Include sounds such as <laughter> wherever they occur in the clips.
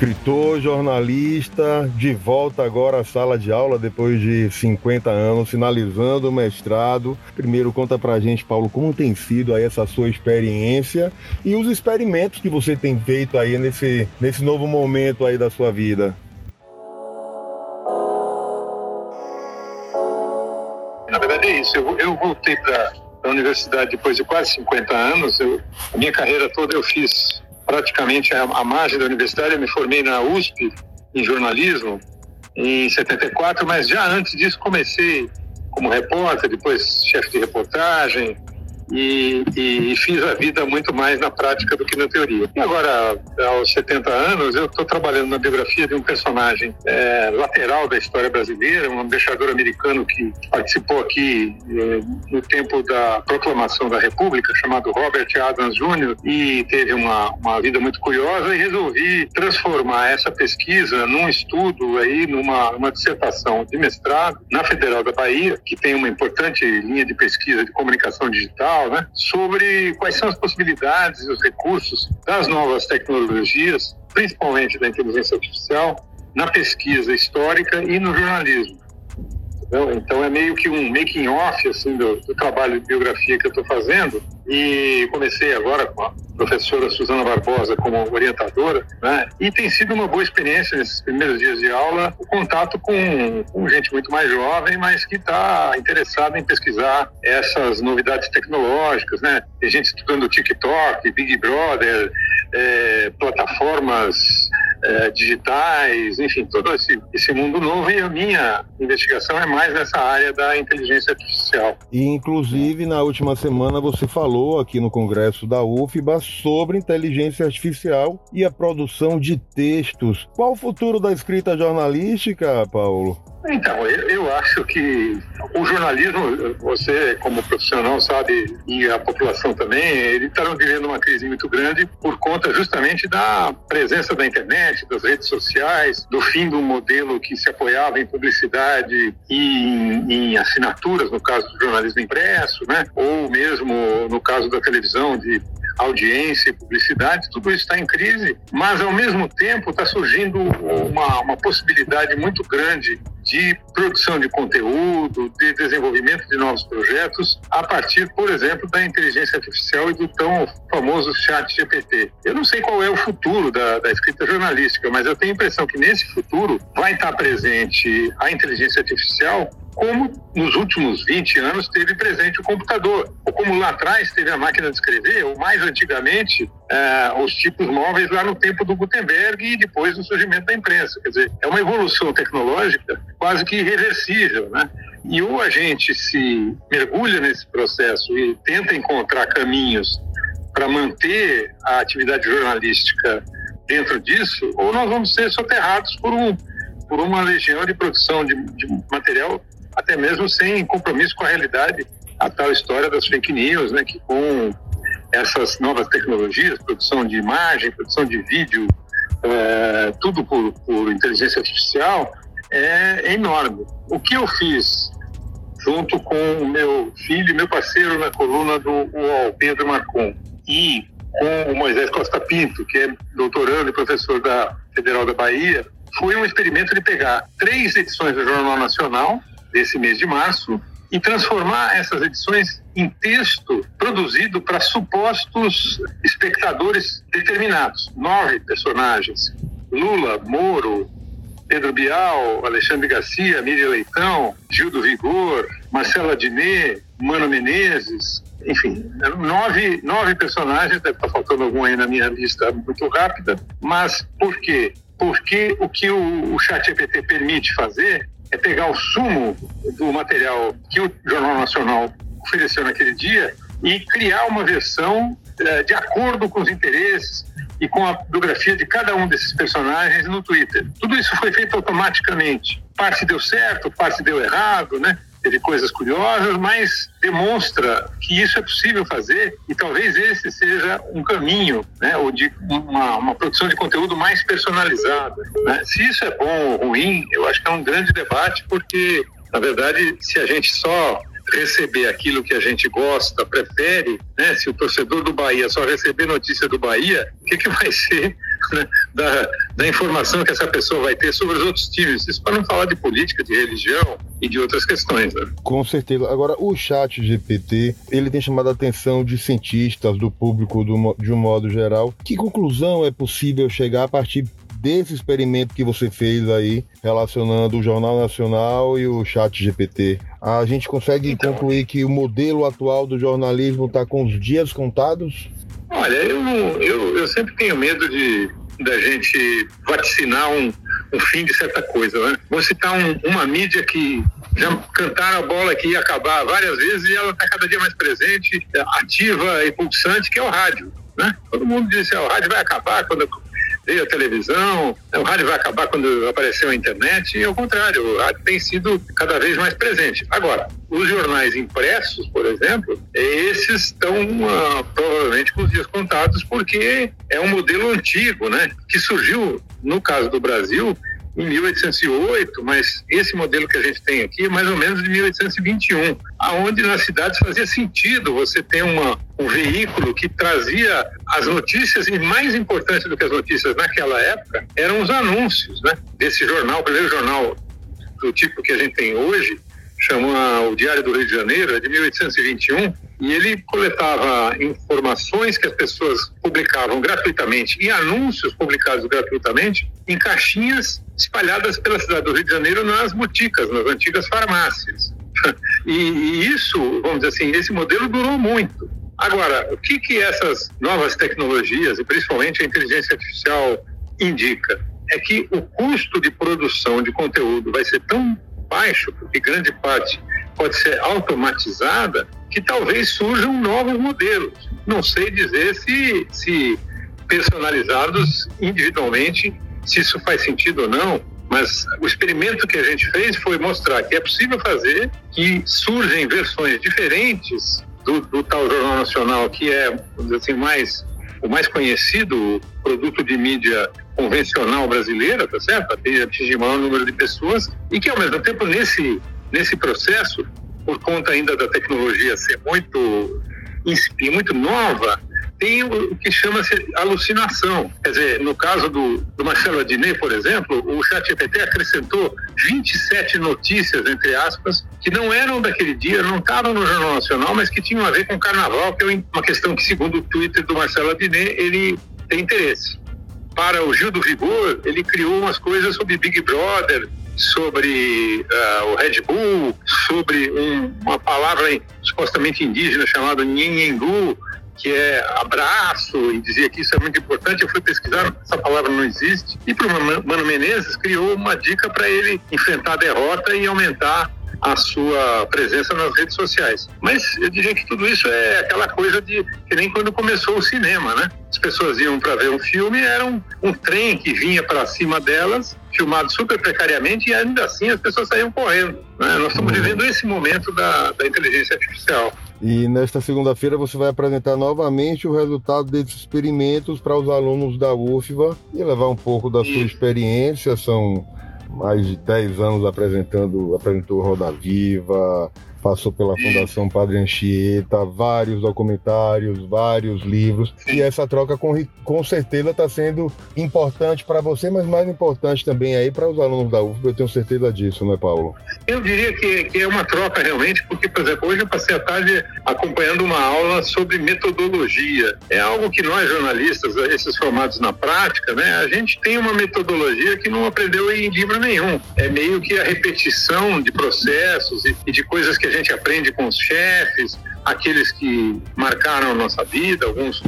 Escritor, jornalista, de volta agora à sala de aula depois de 50 anos, finalizando o mestrado. Primeiro conta pra gente, Paulo, como tem sido aí essa sua experiência e os experimentos que você tem feito aí nesse, nesse novo momento aí da sua vida. Na verdade é isso, eu, eu voltei para a universidade depois de quase 50 anos. Eu, a minha carreira toda eu fiz praticamente à, margem da universidade. Eu me formei na USP em jornalismo em 74, mas já antes disso comecei como repórter, depois chefe de reportagem, e, e, fiz a vida muito mais na prática do que na teoria. E agora, aos 70 anos, eu estou trabalhando na biografia de um personagem é, lateral da história brasileira, um embaixador americano que participou aqui é, no tempo da proclamação da República, chamado Robert Adams Jr., e teve uma, uma vida muito curiosa e resolvi transformar essa pesquisa num estudo aí, numa uma dissertação de mestrado na Federal da Bahia, que tem uma importante linha de pesquisa de comunicação digital, né, sobre quais são as possibilidades e os recursos das novas tecnologias, principalmente da inteligência artificial, na pesquisa histórica e no jornalismo. Entendeu? Então é meio que um making off assim do, do trabalho de biografia que eu estou fazendo e comecei agora com a professora Suzana Barbosa como orientadora, né? E tem sido uma boa experiência nesses primeiros dias de aula o contato com, com gente muito mais jovem, mas que está interessada em pesquisar essas novidades tecnológicas, né? Tem gente estudando TikTok, Big Brother, é, plataformas é, digitais, enfim, todo esse, esse mundo novo. E a minha investigação é mais nessa área da inteligência artificial. E, inclusive, na última semana você falou aqui no Congresso da UFBA sobre inteligência artificial e a produção de textos. Qual o futuro da escrita jornalística, Paulo? Então, eu, eu, acho que o jornalismo, você como profissional sabe, e a população também, eles estão vivendo uma crise muito grande por conta justamente da presença da internet, das redes sociais, do fim do modelo que se apoiava em publicidade e em, em assinaturas, no caso do jornalismo impresso, né? ou mesmo no caso da televisão, de audiência e publicidade, tudo isso está em crise, mas ao mesmo tempo está surgindo uma, uma possibilidade muito grande de produção de conteúdo, de desenvolvimento de novos projetos, a partir, por exemplo, da inteligência artificial e do tão famoso chat GPT. Eu não sei qual é o futuro da, da escrita jornalística, mas eu tenho a impressão que nesse futuro vai estar presente a inteligência artificial como nos últimos 20 anos teve presente o computador, ou como lá atrás teve a máquina de escrever, ou mais antigamente eh, os tipos móveis lá no tempo do Gutenberg e depois do surgimento da imprensa. Quer dizer, é uma evolução tecnológica quase que irreversível, né? E ou a gente se mergulha nesse processo e tenta encontrar caminhos para manter a atividade jornalística dentro disso, ou nós vamos ser soterrados por um por uma legião de produção de, de material até mesmo sem compromisso com a realidade, a tal história das fake news, né, que com essas novas tecnologias, produção de imagem, produção de vídeo, é, tudo por, por, inteligência artificial, é, enorme. O que eu fiz junto com o meu filho meu parceiro na coluna do UOL, Pedro Marcon, e com o Moisés Costa Pinto, que é doutorando e professor da Federal da Bahia, foi um experimento de pegar três edições do Jornal Nacional, desse mês de março e transformar essas edições em texto produzido para supostos espectadores determinados. Nove personagens: Lula, Moro, Pedro Bial, Alexandre Garcia, Miriam Leitão, Gil do Vigor, Marcela Diné, Mano Menezes, enfim, nove, nove personagens, deve estar faltando algum aí na minha lista muito rápida, mas por quê? Porque o que o, o chat GPT permite fazer é pegar o sumo do material que o Jornal Nacional ofereceu naquele dia e criar uma versão é, de acordo com os interesses e com a biografia de cada um desses personagens no Twitter. Tudo isso foi feito automaticamente. Parte deu certo, parte deu errado, né? Teve coisas curiosas, mas demonstra que isso é possível fazer e talvez esse seja um caminho, né, ou de uma, uma produção de conteúdo mais personalizada. Né? Se isso é bom ou ruim, eu acho que é um grande debate, porque, na verdade, se a gente só receber aquilo que a gente gosta, prefere, né? Se o torcedor do Bahia só receber notícia do Bahia, o que, que vai ser né, da, da informação que essa pessoa vai ter sobre os outros times. Isso para não falar de política, de religião e de outras questões. Né? Com certeza. Agora, o chat GPT, ele tem chamado a atenção de cientistas, do público do, de um modo geral. Que conclusão é possível chegar a partir desse experimento que você fez aí, relacionando o Jornal Nacional e o Chat GPT, a gente consegue então, concluir que o modelo atual do jornalismo está com os dias contados? Olha, eu, eu, eu sempre tenho medo de da gente vaticinar um, um fim de certa coisa. Né? Vou citar um, uma mídia que já cantaram a bola que ia acabar várias vezes e ela está cada dia mais presente, ativa e pulsante, que é o rádio. Né? Todo mundo disse, ah, o rádio vai acabar quando veio a televisão, o rádio vai acabar quando apareceu a internet, e ao contrário, o rádio tem sido cada vez mais presente. Agora, os jornais impressos, por exemplo, esses estão uh, provavelmente com os dias contados, porque é um modelo antigo, né? Que surgiu, no caso do Brasil, em 1808, mas esse modelo que a gente tem aqui é mais ou menos de 1821, aonde nas cidades fazia sentido você ter uma, um veículo que trazia as notícias e mais importante do que as notícias naquela época eram os anúncios, né? Desse jornal, o primeiro jornal do tipo que a gente tem hoje, chama o Diário do Rio de Janeiro, é de 1821, e ele coletava informações que as pessoas publicavam gratuitamente e anúncios publicados gratuitamente em caixinhas espalhadas pela cidade do Rio de Janeiro nas boticas, nas antigas farmácias. <laughs> E, e isso, vamos dizer assim, esse modelo durou muito. Agora, o que que essas novas tecnologias e principalmente a inteligência artificial indica? É que o custo de produção de conteúdo vai ser tão baixo, porque grande parte pode ser automatizada, que talvez surjam novos modelos. Não sei dizer se, se personalizados individualmente, se isso faz sentido ou não, mas o experimento que a gente fez foi mostrar que é possível fazer, que surgem versões diferentes do, do tal Jornal Nacional, que é, assim, mais, o mais conhecido produto de mídia convencional brasileira, tá certo? Atingir maior número de pessoas e que, ao mesmo tempo, nesse, nesse processo, por conta ainda da tecnologia ser muito, muito nova, tem o que chama-se alucinação. Quer dizer, no caso do, do Marcelo Adnet, por exemplo, o ChatGPT acrescentou 27 notícias, entre aspas, que não eram daquele dia, não estavam no Jornal Nacional, mas que tinham a ver com carnaval, que é uma questão que, segundo o Twitter do Marcelo Adnet, ele tem interesse. Para o Gil do Vigor, ele criou umas coisas sobre Big Brother, sobre uh, o Red Bull, sobre um, uma palavra supostamente indígena chamada Nhenhengu, que é abraço, e dizia que isso é muito importante. Eu fui pesquisar, essa palavra não existe. E para o Mano Menezes criou uma dica para ele enfrentar a derrota e aumentar a sua presença nas redes sociais. Mas eu diria que tudo isso é aquela coisa de que nem quando começou o cinema, né? As pessoas iam para ver um filme, era um, um trem que vinha para cima delas, filmado super precariamente, e ainda assim as pessoas saíam correndo. Né? Nós estamos vivendo esse momento da, da inteligência artificial. E nesta segunda-feira você vai apresentar novamente o resultado desses experimentos para os alunos da UFBA e levar um pouco da sua experiência. São mais de 10 anos apresentando, apresentou Roda Viva, passou pela Fundação Padre Anchieta, vários documentários, vários livros. E essa troca com, com certeza está sendo importante para você, mas mais importante também aí para os alunos da UFBA, eu tenho certeza disso, não é, Paulo? Eu diria que, que é uma troca realmente, porque, por exemplo, hoje eu passei a tarde acompanhando uma aula sobre metodologia. É algo que nós, jornalistas, esses formados na prática, né, a gente tem uma metodologia que não aprendeu em livro nenhum. É meio que a repetição de processos e, e de coisas que a gente aprende com os chefes, aqueles que marcaram a nossa vida, alguns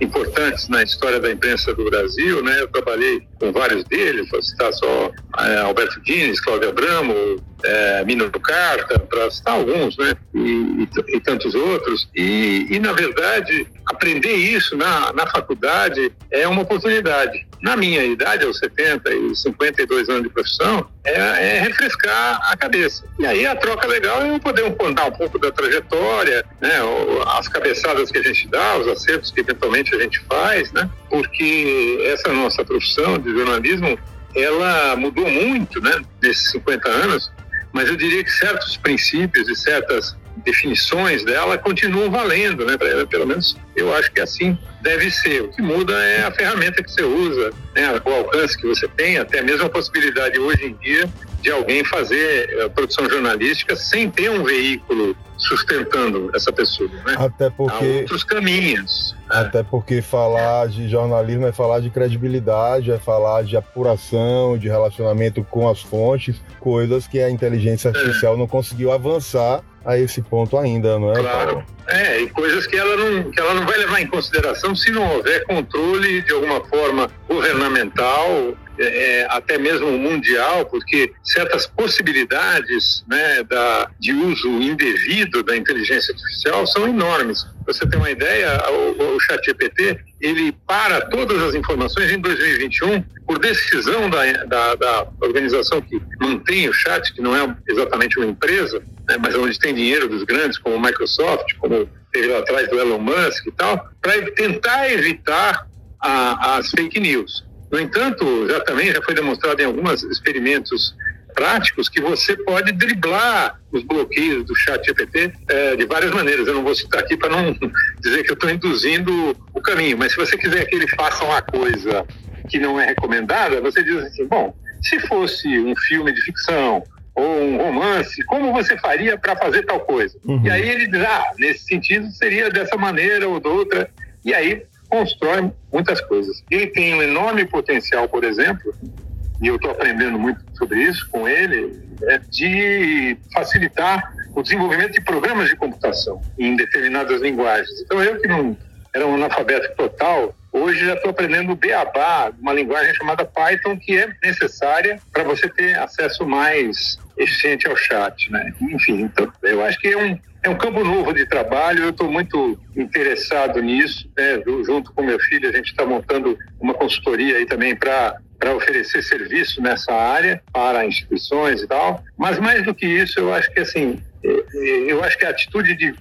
importantes na história da imprensa do Brasil, né? Eu trabalhei com vários deles, vou citar só é, Alberto Dines, Cláudio Abramo, é, Mino Carta, para citar alguns, né? E, e, e tantos outros. E, e, na verdade, aprender isso na, na faculdade é uma oportunidade. Na minha idade, aos 70 e 52 anos de profissão, é, é refrescar a cabeça. E aí a troca legal é eu poder contar um pouco da trajetória, né? As cabeçadas que a gente dá, os acertos que eventualmente a gente faz, né? Porque essa nossa profissão de jornalismo ela mudou muito, né, nesses 50 anos, mas eu diria que certos princípios e certas definições dela continuam valendo, né? Pelo menos eu acho que assim deve ser. O que muda é a ferramenta que você usa, né? o alcance que você tem, até mesmo a possibilidade hoje em dia de alguém fazer eh, produção jornalística sem ter um veículo sustentando essa pessoa. Né? Até porque. Há outros caminhos. Né? Até porque falar de jornalismo é falar de credibilidade, é falar de apuração, de relacionamento com as fontes, coisas que a inteligência artificial é. não conseguiu avançar a esse ponto ainda, não é? Claro. É, e coisas que ela, não, que ela não vai levar em consideração se não houver controle de alguma forma governamental, é, é, até mesmo mundial, porque certas possibilidades né, da, de uso indevido da inteligência artificial são enormes. você tem uma ideia, o, o ChatGPT ele para todas as informações em 2021 por decisão da, da, da, organização que mantém o chat, que não é exatamente uma empresa, né, mas onde tem dinheiro dos grandes, como Microsoft, como teve lá atrás do Elon Musk e tal, para tentar evitar a, as fake news. No entanto, já também já foi demonstrado em alguns experimentos práticos que você pode driblar os bloqueios do chat GPT é, de várias maneiras. Eu não vou citar aqui para não <laughs> dizer que eu estou induzindo o caminho, mas se você quiser que ele faça uma coisa que não é recomendada, você diz assim, bom, se fosse um filme de ficção ou um romance, como você faria para fazer tal coisa? Uhum. E aí ele diz, ah, nesse sentido seria dessa maneira ou de outra. E aí constrói muitas coisas. Ele tem um enorme potencial, por exemplo, e eu estou aprendendo muito sobre isso com ele, é de facilitar o desenvolvimento de programas de computação em determinadas linguagens. Então, eu que não era um analfabeto total, hoje já estou aprendendo o beabá, uma linguagem chamada Python, que é necessária para você ter acesso mais eficiente ao chat. Né? Enfim, então, eu acho que é um, é um campo novo de trabalho, eu estou muito interessado nisso. Né? Junto com meu filho, a gente está montando uma consultoria aí também para para oferecer serviço nessa área para instituições e tal. Mas mais do que isso, eu acho que assim, é, é, eu acho que a atitude de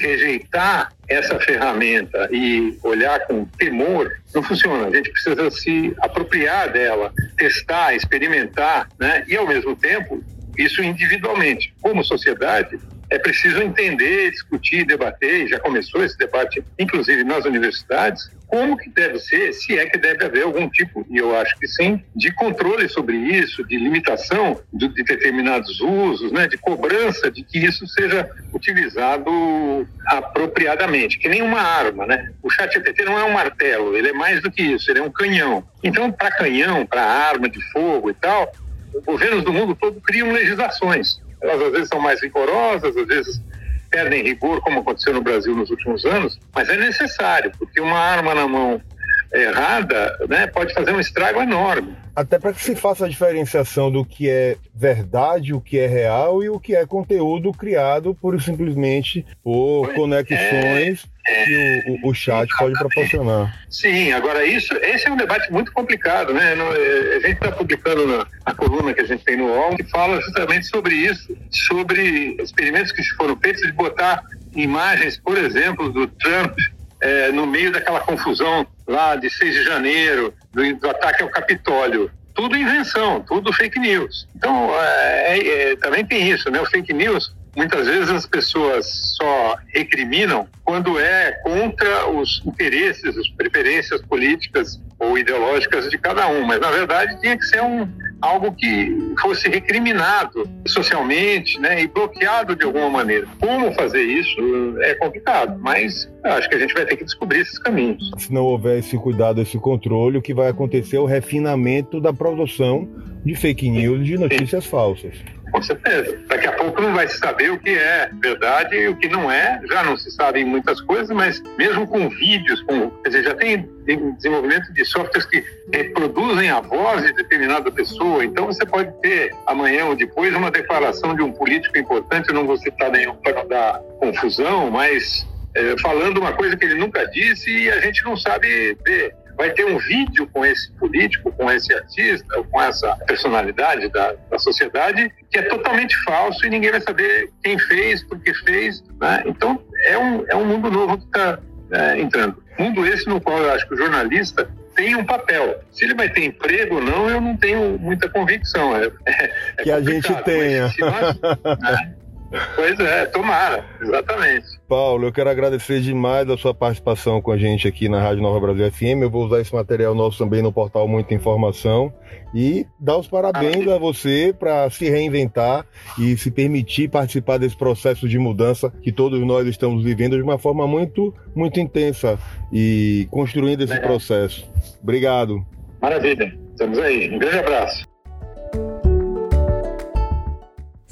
rejeitar essa ferramenta e olhar com temor não funciona. A gente precisa se apropriar dela, testar, experimentar, né? E ao mesmo tempo isso individualmente. Como sociedade, é preciso entender, discutir, debater, já começou esse debate, inclusive nas universidades, como que deve ser, se é que deve haver algum tipo, e eu acho que sim, de controle sobre isso, de limitação de, de determinados usos, né, de cobrança de que isso seja utilizado apropriadamente, que nem uma arma, né? O chat GPT não é um martelo, ele é mais do que isso, ele é um canhão. Então, para canhão, para arma de fogo e tal, governos do mundo todo criam legislações. Elas às vezes são mais rigorosas, às vezes perdem rigor, como aconteceu no Brasil nos últimos anos, mas é necessário, porque uma arma na mão errada né, pode fazer um estrago enorme. Até para que se faça a diferenciação do que é verdade, o que é real e o que é conteúdo criado por simplesmente por conexões é, é, que o, o, chat pode proporcionar. Sim, agora isso, esse é um debate muito complicado, né? É, a gente está publicando na, na, coluna que a gente tem no UOL que fala justamente sobre isso, sobre experimentos que foram feitos de botar imagens, por exemplo, do Trump é, no meio daquela confusão lá de 6 de janeiro, do, do ataque ao Capitólio. Tudo invenção, tudo fake news. Então, é, é, é também tem isso, né? O fake news muitas vezes as pessoas só recriminam quando é contra os interesses, as preferências políticas ou ideológicas de cada um, mas na verdade tinha que ser um, algo que fosse recriminado socialmente né, e bloqueado de alguma maneira. Como fazer isso é complicado, mas acho que a gente vai ter que descobrir esses caminhos. Se não houver esse cuidado, esse controle, o que vai acontecer é o refinamento da produção de fake news, de notícias falsas. Com certeza. Daqui a pouco não vai se saber o que é verdade e o que não é. Já não se sabe muitas coisas, mas mesmo com vídeos, com, quer dizer, já tem desenvolvimento de softwares que reproduzem a voz de determinada pessoa. Então você pode ter amanhã ou depois uma declaração de um político importante, eu não vou citar nenhum para dar confusão, mas é, falando uma coisa que ele nunca disse e a gente não sabe ver vai ter um vídeo com esse político, com esse artista, com essa personalidade da, da sociedade, que é totalmente falso e ninguém vai saber quem fez, por que fez. Né? Então, é um, é um mundo novo que está é, entrando. Mundo esse no qual eu acho que o jornalista tem um papel. Se ele vai ter emprego ou não, eu não tenho muita convicção. É, é que a gente tenha. Nós, né? <laughs> Pois é, tomara, exatamente. Paulo, eu quero agradecer demais a sua participação com a gente aqui na Rádio Nova Brasil FM. Eu vou usar esse material nosso também no portal Muita Informação e dar os parabéns a você para se reinventar e se permitir participar desse processo de mudança que todos nós estamos vivendo de uma forma muito, muito intensa e construindo esse Legal. processo. Obrigado. Maravilha. Estamos aí. Um grande abraço.